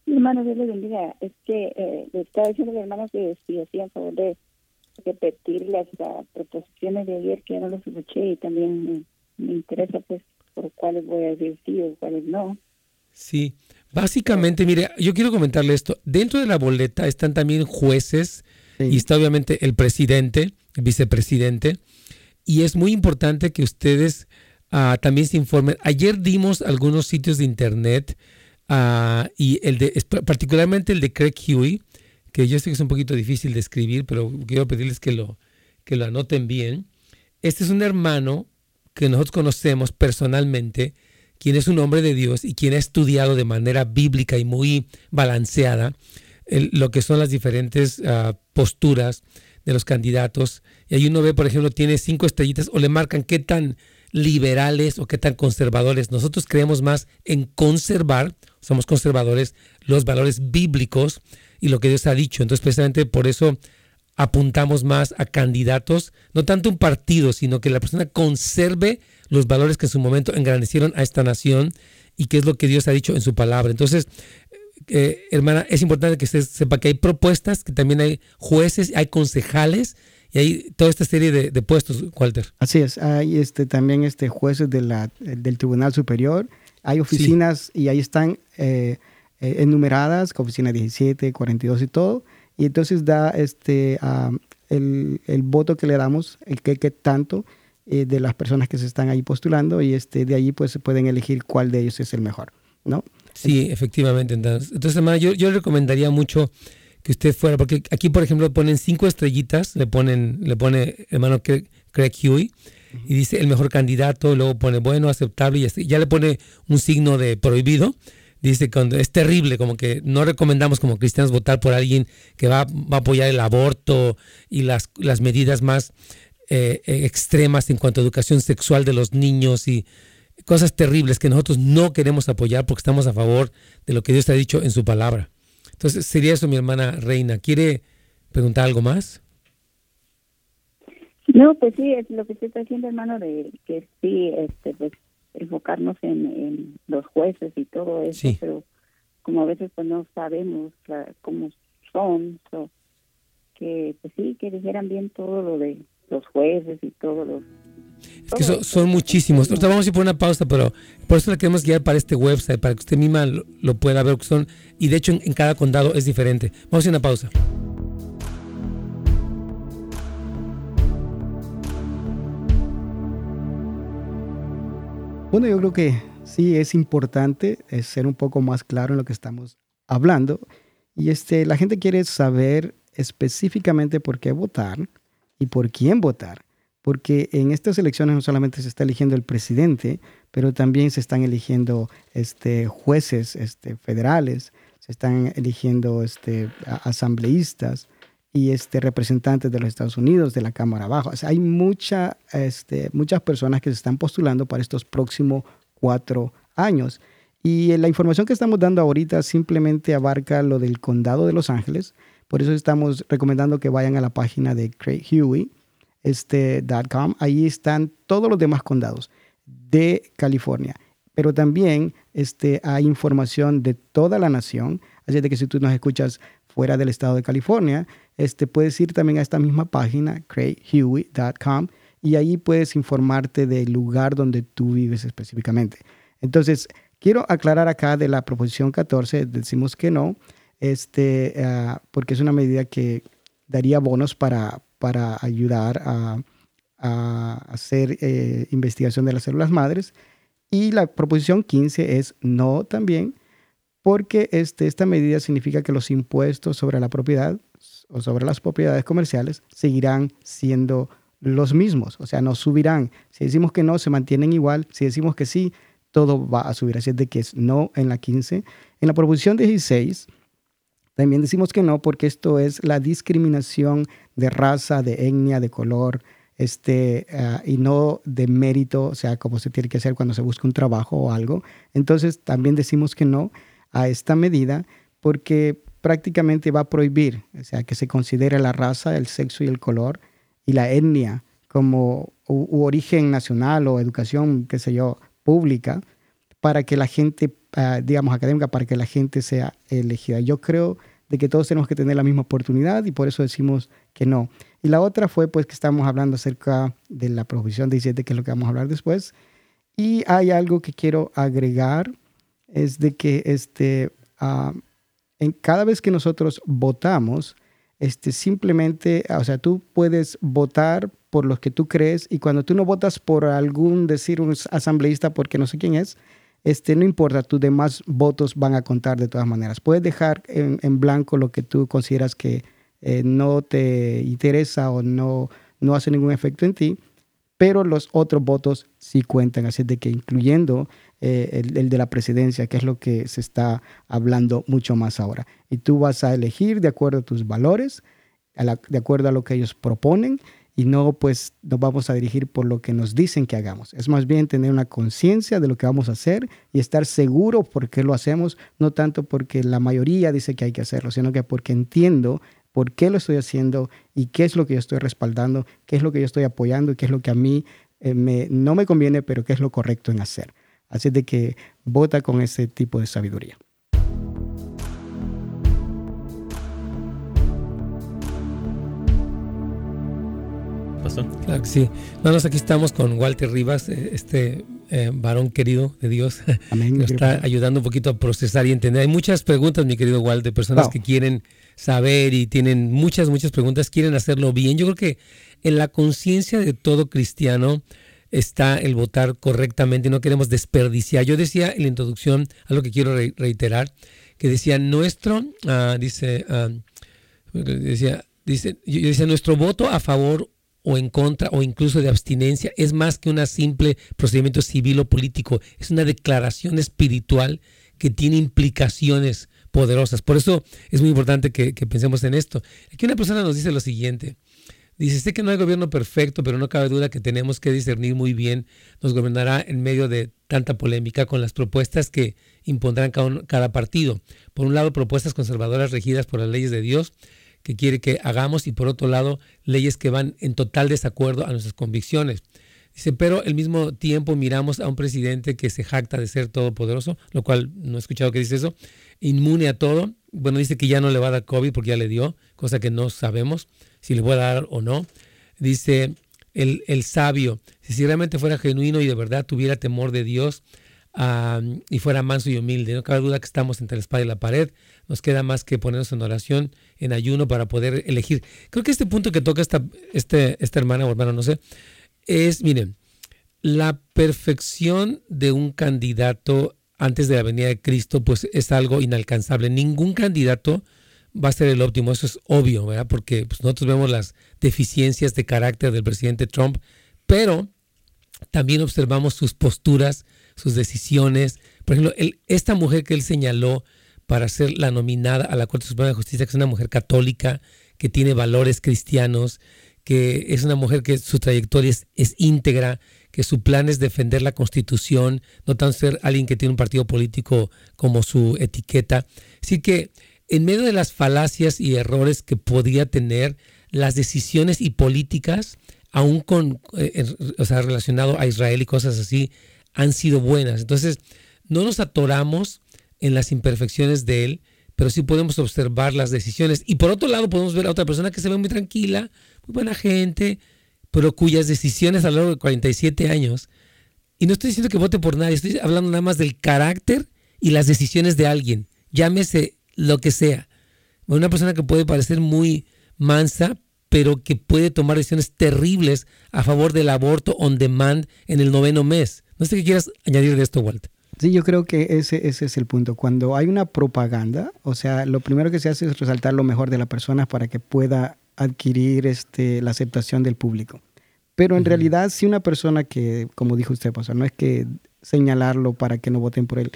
S6: Hermano, Dios le bendiga. Es que eh, le estaba diciendo a mi hermano que si hacían favor de repetir las proposiciones de ayer, que ya no los escuché y también me, interesa pues por cuáles voy a decir sí o cuáles no.
S3: Sí, básicamente, mire, yo quiero comentarle esto. Dentro de la boleta están también jueces y está obviamente el presidente, el vicepresidente, y es muy importante que ustedes ah, también se informen. Ayer dimos algunos sitios de internet Ah, y el de, particularmente el de Craig Huey, que yo sé que es un poquito difícil de escribir, pero quiero pedirles que lo, que lo anoten bien. Este es un hermano que nosotros conocemos personalmente, quien es un hombre de Dios y quien ha estudiado de manera bíblica y muy balanceada lo que son las diferentes ah, posturas de los candidatos. Y ahí uno ve, por ejemplo, tiene cinco estrellitas o le marcan qué tan liberales o qué tan conservadores. Nosotros creemos más en conservar, somos conservadores, los valores bíblicos y lo que Dios ha dicho. Entonces, precisamente por eso apuntamos más a candidatos, no tanto un partido, sino que la persona conserve los valores que en su momento engrandecieron a esta nación y qué es lo que Dios ha dicho en su palabra. Entonces, eh, hermana, es importante que usted sepa que hay propuestas, que también hay jueces, hay concejales y hay toda esta serie de, puestos, Walter.
S4: Así es, hay este, también este, jueces de la, del Tribunal Superior, hay oficinas y ahí están eh, eh, enumeradas, oficina 17, 42 y todo, y entonces da este, el, el, voto que le damos, el que, que tanto de las personas que se están ahí postulando y este, de ahí pues se pueden elegir cuál de ellos es el mejor, ¿no?
S3: Sí, efectivamente. Entonces, entonces hermano, yo, recomendaría mucho que usted fuera, porque aquí, por ejemplo, ponen cinco estrellitas, le ponen, le pone hermano Craig Huey, y dice el mejor candidato, luego pone bueno, aceptable, y así, ya le pone un signo de prohibido. Dice que es terrible, como que no recomendamos como cristianos votar por alguien que va, va a apoyar el aborto y las, las medidas más eh, extremas en cuanto a educación sexual de los niños y cosas terribles que nosotros no queremos apoyar porque estamos a favor de lo que Dios ha dicho en su palabra. Entonces, sería eso, mi hermana Reina. ¿Quiere preguntar algo más?
S6: No, pues sí, es lo que usted está haciendo, hermano, de que sí, este, pues, enfocarnos en, los jueces y todo eso, pero como a veces pues no sabemos cómo son, que pues sí, que dijeran bien todo lo de los jueces y todo lo
S3: es que son, muchísimos. Nosotros vamos a ir por una pausa, pero por eso la queremos guiar para este website, para que usted misma lo, pueda ver. son Y de hecho en, cada condado es diferente. Vamos a ir a una pausa.
S4: Bueno, yo creo que sí es importante ser un poco más claro en lo que estamos hablando. Y este, la gente quiere saber específicamente por qué votar y por quién votar porque en estas elecciones no solamente se está eligiendo el presidente, pero también se están eligiendo este, jueces este, federales, se están eligiendo este, asambleístas y representantes de los Estados Unidos, de la Cámara Baja. hay mucha, muchas personas que se están postulando para estos próximos cuatro años. Y la información que estamos dando ahorita simplemente abarca lo del condado de Los Ángeles. Por eso estamos recomendando que vayan a la página de Craig Huey este, .com, ahí están todos los demás condados de California. Pero también este, hay información de toda la nación. Así de que si tú nos escuchas fuera del estado de California, este, puedes ir también a esta misma página, craighuey.com, y ahí puedes informarte del lugar donde tú vives específicamente. Entonces, quiero aclarar acá de la proposición 14, decimos que no, este, ah, porque es una medida que daría bonos para, para ayudar a, hacer eh, investigación de las células madres. Y la proposición 15 es no también, porque este, esta medida significa que los impuestos sobre la propiedad o sobre las propiedades comerciales seguirán siendo los mismos, o sea, no subirán. Si decimos que no, se mantienen igual. Si decimos que sí, todo va a subir. Así es de que es no en la 15. En la proposición 16 también decimos que no porque esto es la discriminación de raza, de etnia, de color, este, ah, y no de mérito, o sea, como se tiene que hacer cuando se busca un trabajo o algo. Entonces también decimos que no a esta medida porque prácticamente va a prohibir, o sea, que se considere la raza, el sexo y el color y la etnia como origen nacional o educación, qué sé yo, pública, para que la gente, ah, digamos, académica, para que la gente sea elegida. Yo creo de que todos tenemos que tener la misma oportunidad y por eso decimos que no. Y la otra fue pues que estamos hablando acerca de la Proposición 17, que es lo que vamos a hablar después. Y hay algo que quiero agregar, es de que este, ah, en cada vez que nosotros votamos, este, simplemente, o sea, tú puedes votar por los que tú crees y cuando tú no votas por algún, decir, un asambleísta porque no sé quién es, este, no importa, tus demás votos van a contar de todas maneras. Puedes dejar en, blanco lo que tú consideras que eh, no te interesa o no, no hace ningún efecto en ti, pero los otros votos sí cuentan, así de que incluyendo eh, el, de la presidencia, que es lo que se está hablando mucho más ahora. Y tú vas a elegir de acuerdo a tus valores, de acuerdo a lo que ellos proponen y no pues nos vamos a dirigir por lo que nos dicen que hagamos. Es más bien tener una conciencia de lo que vamos a hacer y estar seguro por qué lo hacemos, no tanto porque la mayoría dice que hay que hacerlo, sino que porque entiendo por qué lo estoy haciendo y qué es lo que yo estoy respaldando, qué es lo que yo estoy apoyando y qué es lo que a mí eh, me, no me conviene, pero qué es lo correcto en hacer. Así de que vota con ese tipo de sabiduría.
S3: Claro que sí. Vamos, aquí estamos con Walter Rivas, eh, este eh, varón querido de Dios. Amén. Nos está ayudando un poquito a procesar y entender. Hay muchas preguntas, mi querido Walter, personas que quieren saber y tienen muchas, muchas preguntas, quieren hacerlo bien. Yo creo que en la conciencia de todo cristiano está el votar correctamente, no queremos desperdiciar. Yo decía en la introducción, algo que quiero reiterar, que decía nuestro, ah, dice, ah, decía, dice, yo decía, nuestro voto a favor o en contra o incluso de abstinencia es más que un simple procedimiento civil o político, es una declaración espiritual que tiene implicaciones poderosas. Por eso es muy importante que, pensemos en esto. Aquí una persona nos dice lo siguiente. Dice, sé que no hay gobierno perfecto, pero no cabe duda que tenemos que discernir muy bien. Nos gobernará en medio de tanta polémica con las propuestas que impondrán cada, partido. Por un lado, propuestas conservadoras regidas por las leyes de Dios que quiere que hagamos y por otro lado leyes que van en total desacuerdo a nuestras convicciones. Dice, pero al mismo tiempo miramos a un presidente que se jacta de ser todopoderoso, lo cual no he escuchado que dice eso, inmune a todo. Bueno, dice que ya no le va a dar COVID porque ya le dio, cosa que no sabemos si le va a dar o no. Dice el, el sabio, si realmente fuera genuino y de verdad tuviera temor de Dios, y fuera manso y humilde. No cabe duda que estamos entre la espada y la pared. Nos queda más que ponernos en oración, en ayuno para poder elegir. Creo que este punto que toca esta, este, esta hermana o hermano, no sé, es, miren, la perfección de un candidato antes de la venida de Cristo, pues es algo inalcanzable. Ningún candidato va a ser el óptimo, eso es obvio, ¿verdad? Porque pues, nosotros vemos las deficiencias de carácter del presidente Trump, pero también observamos sus posturas, sus decisiones. Por ejemplo, esta mujer que él señaló para ser la nominada a la Corte Suprema de Justicia, que es una mujer católica, que tiene valores cristianos, que es una mujer que su trayectoria es, íntegra, que su plan es defender la Constitución, no tan ser alguien que tiene un partido político como su etiqueta. Así que en medio de las falacias y errores que podía tener, las decisiones y políticas, aún con, eh, o sea, relacionado a Israel y cosas así, han sido buenas. Entonces, no nos atoramos en las imperfecciones de él, pero sí podemos observar las decisiones. Y por otro lado, podemos ver a otra persona que se ve muy tranquila, muy buena gente, pero cuyas decisiones a lo largo de 47 años, y no estoy diciendo que vote por nadie, estoy hablando nada más del carácter y las decisiones de alguien, llámese lo que sea. Una persona que puede parecer muy mansa, pero que puede tomar decisiones terribles a favor del aborto on demand en el noveno mes. No sé qué quieras añadir de esto, Walter.
S4: Sí, yo creo que ese, ese es el punto. Cuando hay una propaganda, o sea, lo primero que se hace es resaltar lo mejor de la persona para que pueda adquirir este, la aceptación del público. Pero en realidad, si una persona que, como dijo usted, no es que señalarlo para que no voten por él,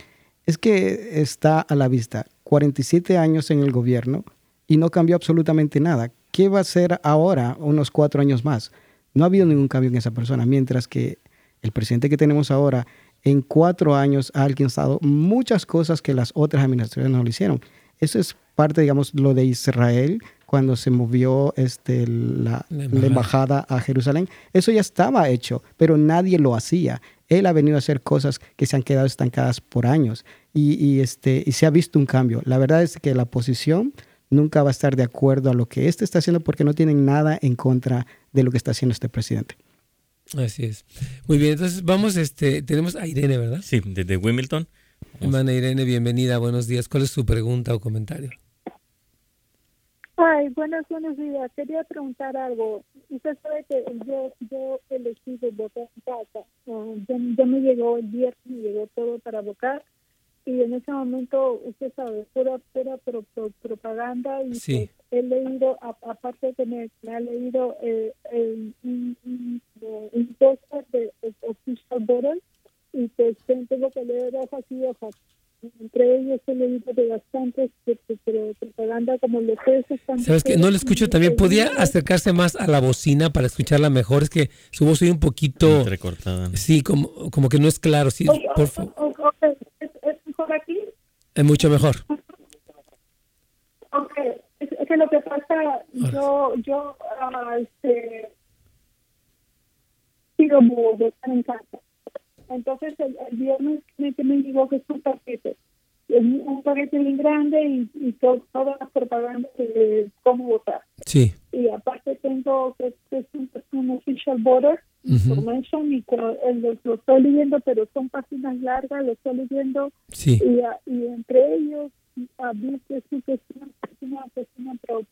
S4: es que está a la vista 47 años en el gobierno y no cambió absolutamente nada. ¿Qué va a hacer ahora, unos cuatro años más? No ha habido ningún cambio en esa persona, mientras que el presidente que tenemos ahora en cuatro años ha alcanzado muchas cosas que las otras administraciones no lo hicieron. Eso es parte, digamos, lo de Israel cuando se movió este, la, embajada a Jerusalén. Eso ya estaba hecho, pero nadie lo hacía. Él ha venido a hacer cosas que se han quedado estancadas por años y, este, y se ha visto un cambio. La verdad es que la oposición nunca va a estar de acuerdo a lo que este está haciendo porque no tienen nada en contra de lo que está haciendo este presidente.
S3: Así es. Muy bien, entonces vamos, este, tenemos a Irene, ¿verdad?
S2: Sí, desde Wimbledon.
S3: Hermana Irene, bienvenida, buenos días. ¿Cuál es su pregunta o comentario?
S7: Ay, buenos, buenos días. Quería preguntar algo. Usted sabe que yo, yo elegí de votar en casa. Uh, ya, me llegó el viernes, me llegó todo para votar y en ese momento, usted sabe, pura, pura propaganda y sí. Pues, he leído, aparte de tener, me ha leído eh, el, un, un, de Official Border y pues tengo que leer hojas y hojas. entre ellos he leído de bastantes de, propaganda como lo que es
S3: sabes que no le escucho también. podía acercarse más a la bocina para escucharla mejor es que su voz soy un poquito
S2: recortada
S3: sí como como que no es claro. Sí por favor
S7: ¿Es, mejor aquí
S3: es mucho mejor.
S7: Ok, es, que lo que pasa yo yo uh, este sigo en casa entonces el, viernes me, me dijo que es un paquete, es un paquete bien grande y, y todas las propagandas de cómo votar.
S3: Sí.
S7: Y aparte tengo que es un, official voter information y el, lo estoy leyendo, pero son páginas largas, lo estoy leyendo.
S3: Sí.
S7: Y, y entre ellos que es una, es una, pro,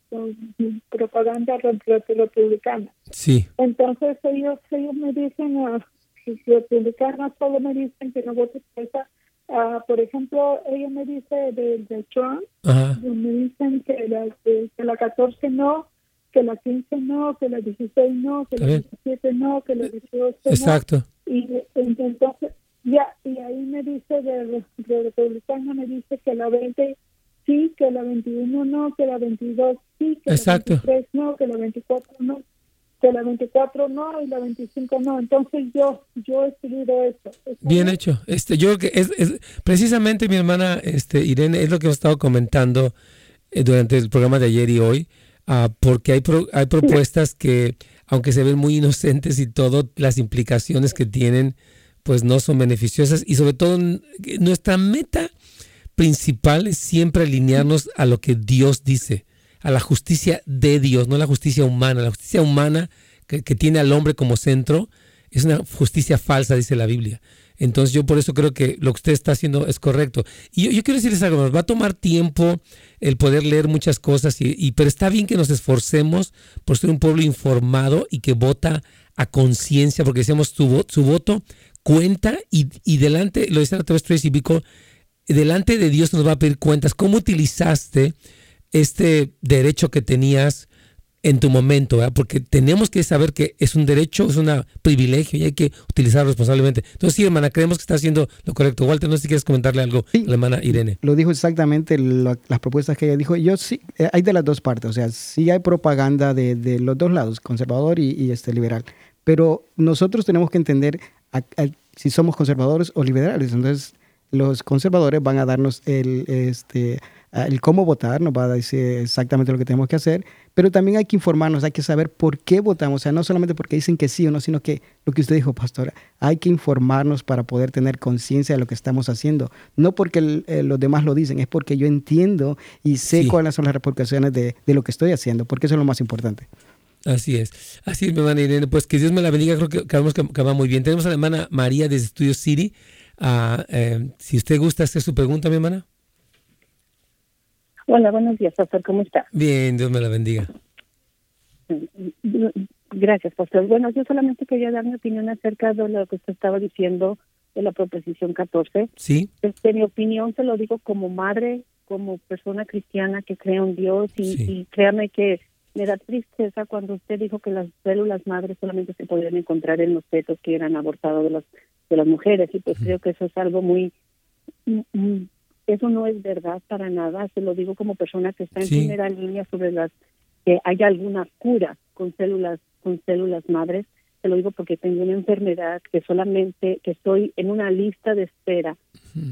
S7: propaganda republicana.
S3: Sí.
S7: Entonces ellos ellos me dicen uh, republicanos solo me dicen que no vote por esa. Uh, por ejemplo, ella me dice de, de Trump, me dicen que la, que, la 14 no, que la 15 no, que la 16 no, que la 17 no, que la 18
S3: Exacto.
S7: Y entonces, ya, y ahí me dice de, de republicano, me dice que la 20 sí, que la 21 no, que la 22 sí, que la 23 no, que la 24 no que la 24 no y la 25 no. Entonces yo yo he escrito eso.
S3: Bien hecho. Este, yo creo que es, es, precisamente mi hermana este, Irene es lo que hemos estado comentando eh, durante el programa de ayer y hoy, uh, porque hay, hay propuestas que, aunque se ven muy inocentes y todo, las implicaciones que tienen, pues no son beneficiosas y sobre todo nuestra meta principal es siempre alinearnos a lo que Dios dice a la justicia de Dios, no la justicia humana. La justicia humana que, tiene al hombre como centro es una justicia falsa, dice la Biblia. Entonces yo por eso creo que lo que usted está haciendo es correcto. Y yo, quiero decirles algo, nos va a tomar tiempo el poder leer muchas cosas, y, pero está bien que nos esforcemos por ser un pueblo informado y que vota a conciencia, porque decíamos su, su voto cuenta y, y delante, lo dice la Tracy Bico, delante de Dios nos va a pedir cuentas. ¿Cómo utilizaste este derecho que tenías en tu momento, porque tenemos que saber que es un derecho, es un privilegio y hay que utilizarlo responsablemente. Entonces, sí, hermana, creemos que está haciendo lo correcto. Walter, no sé si quieres comentarle algo a la hermana Irene.
S4: Lo dijo exactamente las propuestas que ella dijo. Yo sí, eh, hay de las dos partes, o sea, sí hay propaganda de, los dos lados, conservador y, este liberal. Pero nosotros tenemos que entender si somos conservadores o liberales. Entonces, los conservadores van a darnos el, este, el cómo votar, nos va a decir exactamente lo que tenemos que hacer, pero también hay que informarnos, hay que saber por qué votamos, o sea, no solamente porque dicen que sí o no, sino que lo que usted dijo, pastora, hay que informarnos para poder tener conciencia de lo que estamos haciendo, no porque eh, los demás lo dicen, es porque yo entiendo y sé cuáles son las repercusiones de, lo que estoy haciendo, porque eso es lo más importante.
S3: Así es, así es, mi hermana Irene, pues que Dios me la bendiga, creo que, que, va muy bien. Tenemos a la hermana María desde Studio City. Ah, eh, si usted gusta hacer su pregunta, mi hermana.
S6: Hola, buenos días, pastor, ¿cómo está?
S3: Bien, Dios me la bendiga.
S6: Gracias, pastor. Bueno, yo solamente quería dar mi opinión acerca de lo que usted estaba diciendo de la proposición 14.
S3: Sí.
S6: Este, mi opinión se lo digo como madre, como persona cristiana que cree en Dios y, créame que me da tristeza cuando usted dijo que las células madres solamente se podían encontrar en los fetos que eran abortados de las de las mujeres y pues creo que eso es algo muy eso no es verdad para nada, se lo digo como persona que está en primera línea sobre las que hay alguna cura con células con células madres, se lo digo porque tengo una enfermedad que solamente que estoy en una lista de espera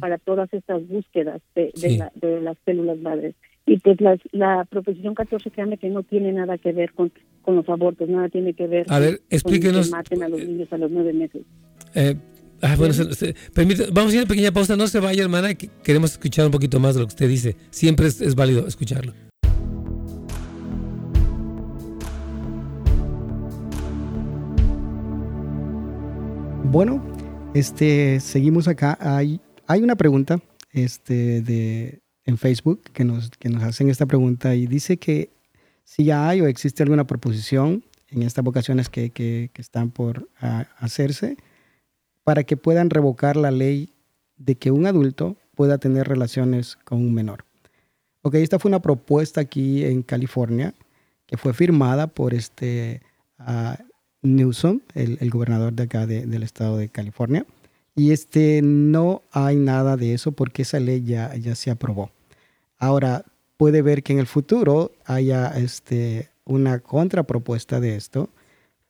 S6: para todas estas búsquedas de, de, las células madres. Y pues la, la proposición 14, créanme que no tiene nada que ver con, con los abortos, nada tiene que ver
S3: a ver, explíquenos,
S6: que maten a los niños a los nueve meses.
S3: Eh, Ah, bueno, vamos a ir a una pequeña pausa. No se vaya, hermana. Queremos escuchar un poquito más de lo que usted dice. Siempre es, válido escucharlo.
S4: Bueno, este, seguimos acá. Hay, hay una pregunta este, de, en Facebook que nos, que nos hacen esta pregunta y dice que si ya hay o existe alguna proposición en estas vocaciones que, que, están por ah, hacerse para que puedan revocar la ley de que un adulto pueda tener relaciones con un menor. Ok, esta fue una propuesta aquí en California que fue firmada por este uh, Newsom, el, gobernador de acá del estado de California. Y este, no hay nada de eso porque esa ley ya, ya se aprobó. Ahora, puede ver que en el futuro haya este, una contrapropuesta de esto,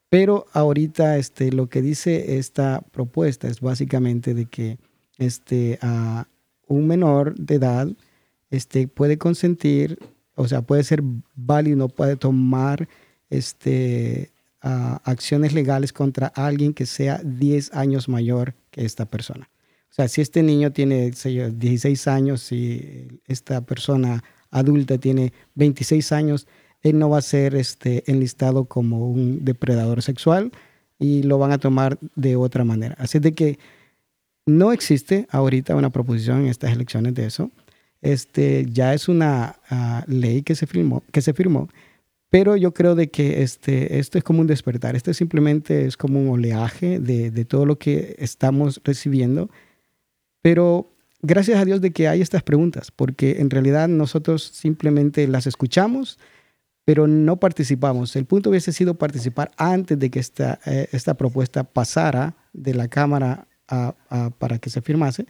S4: pero ahorita este, lo que dice esta propuesta es básicamente de que este, a un menor de edad este, puede consentir, o sea, puede ser válido, puede tomar este, acciones legales contra alguien que sea 10 años mayor que esta persona. O sea, si este niño tiene 16 años y esta persona adulta tiene 26 años, él no va a ser este, enlistado como un depredador sexual y lo van a tomar de otra manera. Así de que no existe ahorita una proposición en estas elecciones de eso. Este, ya es una ah, ley que se, firmó, que se firmó, pero yo creo de que este, esto es como un despertar. Esto simplemente es como un oleaje de, de todo lo que estamos recibiendo. Pero gracias a Dios de que hay estas preguntas, porque en realidad nosotros simplemente las escuchamos, pero no participamos. El punto hubiese sido participar antes de que esta, eh, esta propuesta pasara de la Cámara para que se firmase.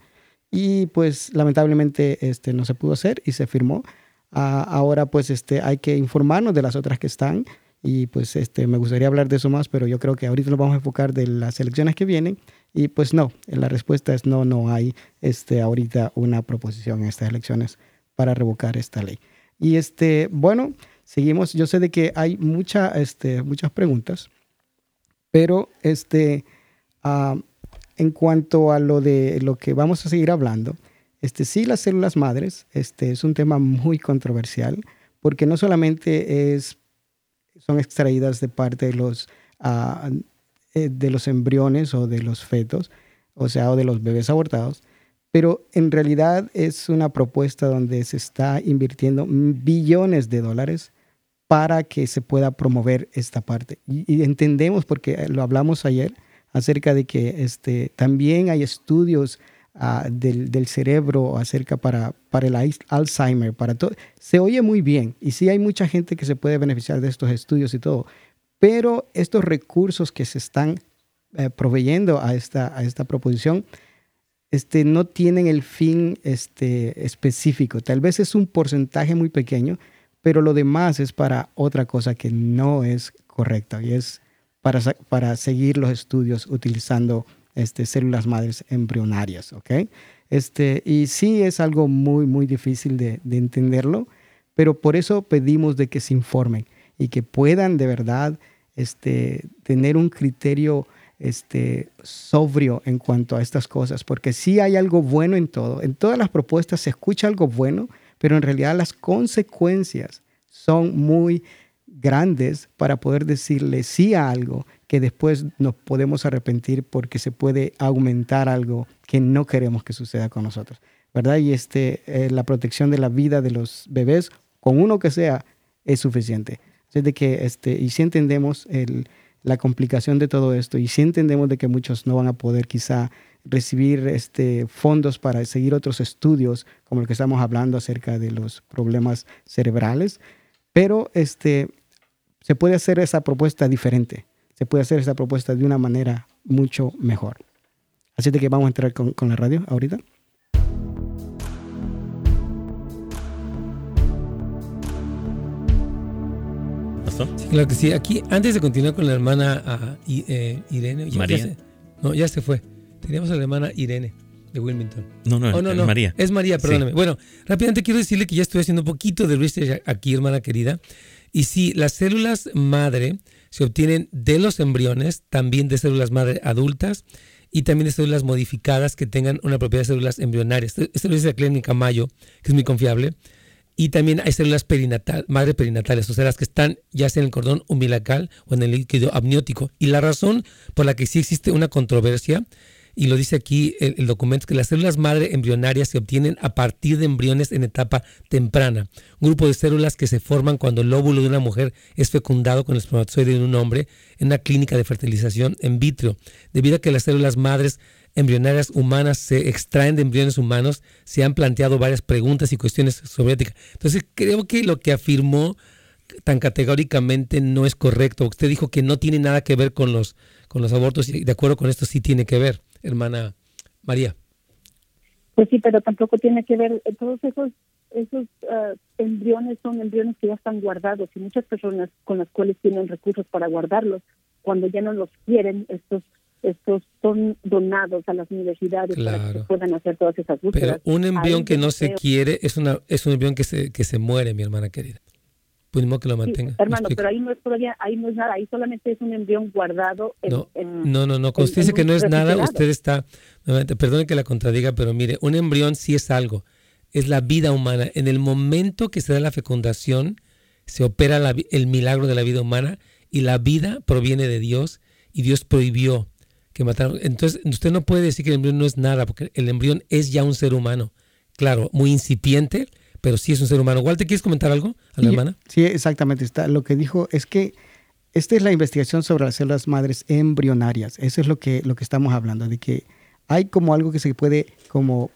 S4: Y pues lamentablemente este, no se pudo hacer y se firmó. ahora pues este, hay que informarnos de las otras que están y pues este, me gustaría hablar de eso más, pero yo creo que ahorita nos vamos a enfocar de las elecciones que vienen y pues no, la respuesta es no, no hay este, ahorita una proposición en estas elecciones para revocar esta ley. Y este, bueno, seguimos. Yo sé de que hay mucha, este, muchas preguntas, pero este, ah, en cuanto a lo de lo que vamos a seguir hablando, este, sí, las células madres este, es un tema muy controversial porque no solamente es, son extraídas de parte de los ah, eh, de los embriones o de los fetos, o sea, o de los bebés abortados, pero en realidad es una propuesta donde se está invirtiendo billones de dólares para que se pueda promover esta parte. Y, entendemos, porque lo hablamos ayer, acerca de que este, también hay estudios ah, del, del, cerebro acerca para, para el Alzheimer, para todo. Se oye muy bien y sí hay mucha gente que se puede beneficiar de estos estudios y todo, pero estos recursos que se están eh, proveyendo a esta, a esta proposición este, no tienen el fin este, específico. Tal vez es un porcentaje muy pequeño, pero lo demás es para otra cosa que no es correcta y es para, para seguir los estudios utilizando este, células madres embrionarias. ¿okay? Este, y sí es algo muy, muy difícil de, de entenderlo, pero por eso pedimos de que se informen y que puedan de verdad este, tener un criterio este, sobrio en cuanto a estas cosas, porque sí hay algo bueno en todo. En todas las propuestas se escucha algo bueno, pero en realidad las consecuencias son muy grandes para poder decirle sí a algo que después nos podemos arrepentir porque se puede aumentar algo que no queremos que suceda con nosotros, ¿verdad? Y este, eh, la protección de la vida de los bebés, con uno que sea, es suficiente de que, este, y si entendemos el, la complicación de todo esto, y si entendemos de que muchos no van a poder quizá recibir este, fondos para seguir otros estudios, como el que estamos hablando acerca de los problemas cerebrales, pero este, se puede hacer esa propuesta diferente, se puede hacer esa propuesta de una manera mucho mejor. Así de que vamos a entrar con, con la radio ahorita.
S3: Sí, claro que sí. Aquí, antes de continuar con la hermana eh, Irene.
S2: María.
S3: no, ya se fue. Teníamos a la hermana Irene de Wilmington.
S2: No, no, oh, es María.
S3: Es María, perdóname. Bueno, rápidamente quiero decirle que ya estoy haciendo un poquito de research aquí, hermana querida. Y sí, las células madre se obtienen de los embriones, también de células madre adultas y también de células modificadas que tengan una propiedad de células embrionarias. Esto lo dice la clínica Mayo, que es muy confiable. Y también hay células perinatal, madre perinatales, o sea, las que están ya sea en el cordón umbilical o en el líquido amniótico. Y la razón por la que sí existe una controversia, y lo dice aquí el, documento, que las células madre embrionarias se obtienen a partir de embriones en etapa temprana. Un grupo de células que se forman cuando el óvulo de una mujer es fecundado con el espermatozoide de un hombre en una clínica de fertilización en vitro. Debido a que las células madres embrionarias humanas se extraen de embriones humanos, se han planteado varias preguntas y cuestiones sobre ética. Entonces, creo que lo que afirmó tan categóricamente no es correcto. Usted dijo que no tiene nada que ver con los, con los abortos y de acuerdo con esto sí tiene que ver, hermana María.
S6: Pues sí, pero tampoco tiene que ver, eh, todos esos esos ah, embriones son embriones que ya están guardados y muchas personas con las cuales tienen recursos para guardarlos, cuando ya no los quieren, estos estos son donados a las universidades para que puedan hacer todas esas búsquedas.
S3: Pero un embrión que no se quiere es una es un embrión que se que se muere, mi hermana querida. Pues que lo mantenga.
S6: hermano, pero ahí no es todavía, ahí no es nada, ahí solamente es un embrión guardado en,
S3: no, no, no, no, cuando usted dice que no es nada, usted está, perdone que la contradiga, pero mire, un embrión sí es algo, es la vida humana. En el momento que se da la fecundación, se opera el milagro de la vida humana y la vida proviene de Dios y Dios prohibió que mataran. Entonces, usted no puede decir que el embrión no es nada, porque el embrión es ya un ser humano. Claro, muy incipiente, pero sí es un ser humano. Walter, ¿quieres comentar algo a la hermana?
S4: Sí, exactamente. Está. Lo que dijo es que esta es la investigación sobre las células madres embrionarias. Eso es lo que, lo que estamos hablando, de que hay como algo que se puede como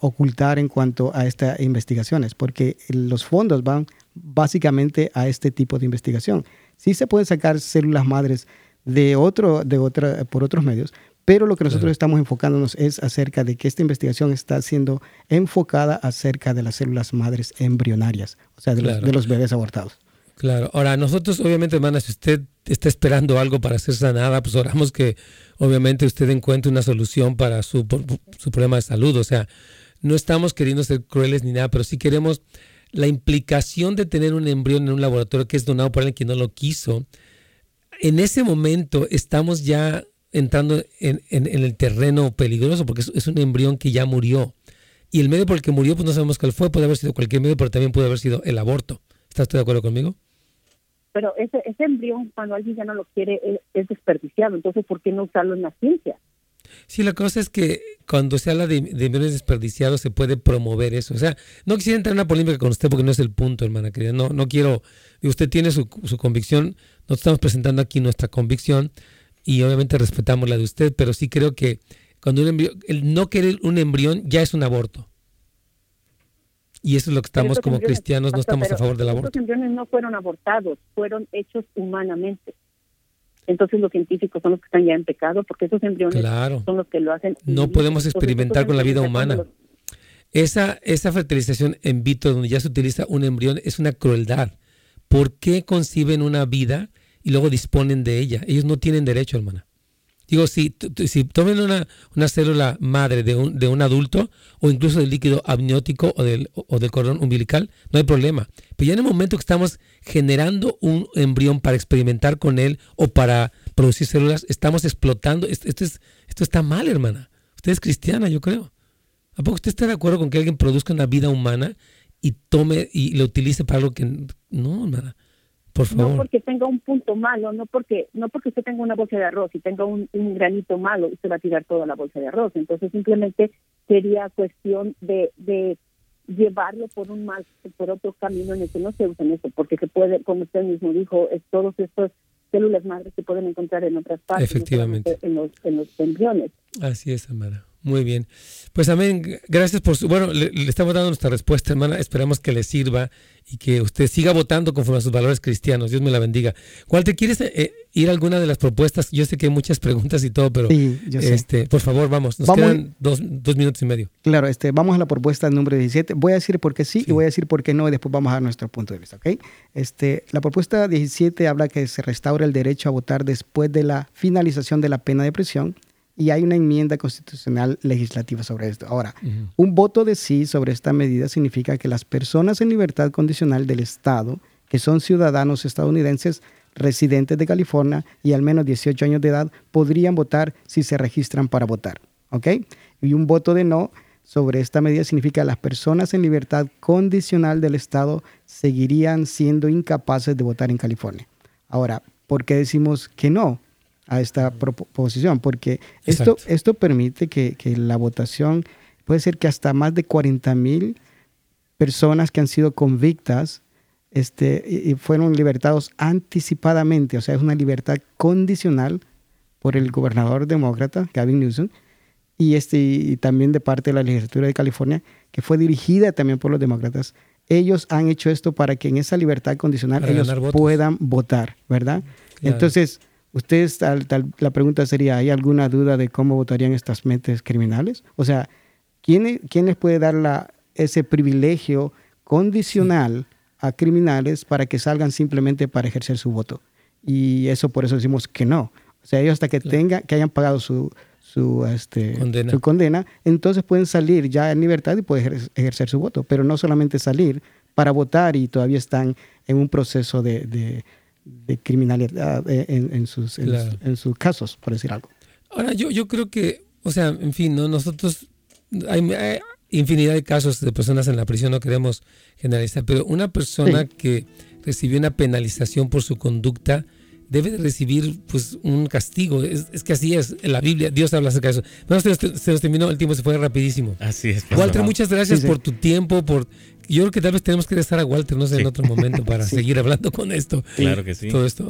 S4: ocultar en cuanto a estas investigaciones, porque los fondos van básicamente a este tipo de investigación. Sí se pueden sacar células madres de otro, de otra, por otros medios, pero lo que nosotros estamos enfocándonos es acerca de que esta investigación está siendo enfocada acerca de las células madres embrionarias, o sea, de, los, bebés abortados.
S3: Claro. Ahora, nosotros, obviamente, hermana, si usted está esperando algo para ser sanada, pues oramos que, obviamente, usted encuentre una solución para su, su problema de salud. O sea, no estamos queriendo ser crueles ni nada, pero sí queremos la implicación de tener un embrión en un laboratorio que es donado por alguien que no lo quiso. En ese momento estamos ya entrando en, el terreno peligroso porque es, un embrión que ya murió. Y el medio por el que murió, pues no sabemos cuál fue, puede haber sido cualquier medio, pero también puede haber sido el aborto. ¿Estás usted de acuerdo conmigo?
S6: Pero ese, ese embrión, cuando alguien ya no lo quiere, es, desperdiciado. Entonces, ¿por qué no usarlo en la ciencia?
S3: Sí, la cosa es que cuando se habla de, embriones desperdiciados se puede promover eso. O sea, no quisiera entrar en una polémica con usted porque no es el punto, hermana querida. No, no quiero. Usted tiene su, su convicción. Nosotros estamos presentando aquí nuestra convicción y obviamente respetamos la de usted, pero sí creo que cuando un embrión, el no querer un embrión ya es un aborto. Y eso es lo que estamos como cristianos, no estamos a favor del aborto.
S6: Los embriones no fueron abortados, fueron hechos humanamente. Entonces los científicos son los que están ya en pecado porque esos embriones son los que lo hacen.
S3: No podemos experimentar con la vida humana. Esa, esa fertilización en vitro donde ya se utiliza un embrión es una crueldad. ¿Por qué conciben una vida y luego disponen de ella. Ellos no tienen derecho, hermana. Digo, si, si tomen una, una célula madre de un, de un adulto o incluso del líquido amniótico o del, o del cordón umbilical, no hay problema. Pero ya en el momento que estamos generando un embrión para experimentar con él o para producir células, estamos explotando. Esto, es, esto está mal, hermana. Usted es cristiana, yo creo. ¿A poco usted está de acuerdo con que alguien produzca una vida humana y tome y lo utilice para algo que no, hermana?
S6: No porque tenga un punto malo, no porque no porque usted tenga una bolsa de arroz y tenga un, granito malo, usted va a tirar toda la bolsa de arroz. Entonces simplemente sería cuestión de, de llevarlo por un mal, por otro camino en el que no se usen eso, porque se puede, como usted mismo dijo, es todos estos células madres se pueden encontrar en otras partes,
S3: Efectivamente.
S6: en los, en los embriones.
S3: Así es, Amara. Muy bien. Pues amén. Gracias por su... Bueno, le, estamos dando nuestra respuesta, hermana. Esperamos que le sirva y que usted siga votando conforme a sus valores cristianos. Dios me la bendiga. te ¿quieres eh, ir a alguna de las propuestas? Yo sé que hay muchas preguntas y todo, pero sí, yo sé. este, por favor, vamos. Nos quedan dos, minutos y medio.
S4: Claro, este, vamos a la propuesta número 17. Voy a decir por qué sí, y voy a decir por qué no y después vamos a dar nuestro punto de vista, ¿ok? Este, la propuesta 17 habla que se restaure el derecho a votar después de la finalización de la pena de prisión y hay una enmienda constitucional legislativa sobre esto. Ahora, un voto de sí sobre esta medida significa que las personas en libertad condicional del Estado, que son ciudadanos estadounidenses residentes de California y al menos 18 años de edad, podrían votar si se registran para votar. ¿Ok? Y un voto de no sobre esta medida significa que las personas en libertad condicional del Estado seguirían siendo incapaces de votar en California. Ahora, ¿por qué decimos que no? A esta proposición, porque esto, esto permite que, la votación, puede ser que hasta más de 40 mil personas que han sido convictas este, y, fueron libertados anticipadamente, o sea, es una libertad condicional por el gobernador demócrata, Gavin Newsom, y, este, y también de parte de la legislatura de California, que fue dirigida también por los demócratas. Ellos han hecho esto para que en esa libertad condicional ellos puedan votar, ¿verdad? Entonces, Ustedes, la pregunta sería, ¿hay alguna duda de cómo votarían estas mentes criminales? O sea, ¿quién, quién les puede dar la, ese privilegio condicional a criminales para que salgan simplemente para ejercer su voto? Y eso por eso decimos que no. O sea, ellos hasta que tengan, que hayan pagado su, su, este, condena. su condena, entonces pueden salir ya en libertad y pueden ejercer su voto, pero no solamente salir para votar y todavía están en un proceso de, de, criminalidad eh, en, sus, en, sus casos, por decir algo.
S3: Ahora, yo, yo creo que, o sea, en fin, ¿no? nosotros hay, infinidad de casos de personas en la prisión, no queremos generalizar, pero una persona que recibió una penalización por su conducta, debe de recibir pues un castigo. Es, que así es en la Biblia. Dios habla acerca de eso. Bueno, se nos, terminó, el tiempo se fue rapidísimo.
S2: Así es.
S3: Walter, muchas gracias por tu tiempo, por... Yo creo que tal vez tenemos que estar a Walter, no sé, en otro momento para seguir hablando con esto.
S2: Claro que sí.
S3: Todo esto.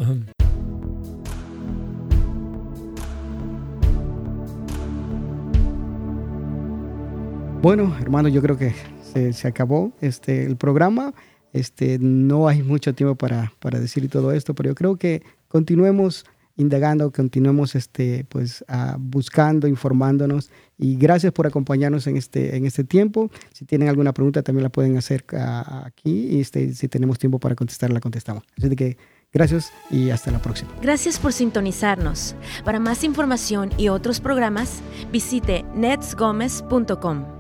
S4: Bueno, hermano, yo creo que se, se acabó este, el programa. Este, no hay mucho tiempo para, para decir todo esto, pero yo creo que continuemos indagando, continuemos este, pues, uh, buscando, informándonos. Y gracias por acompañarnos en este, en este tiempo. Si tienen alguna pregunta, también la pueden hacer uh, aquí. Y este, si tenemos tiempo para contestar, la contestamos. Así que gracias y hasta la próxima.
S1: Gracias por sintonizarnos. Para más información y otros programas, visite netsgomez.com.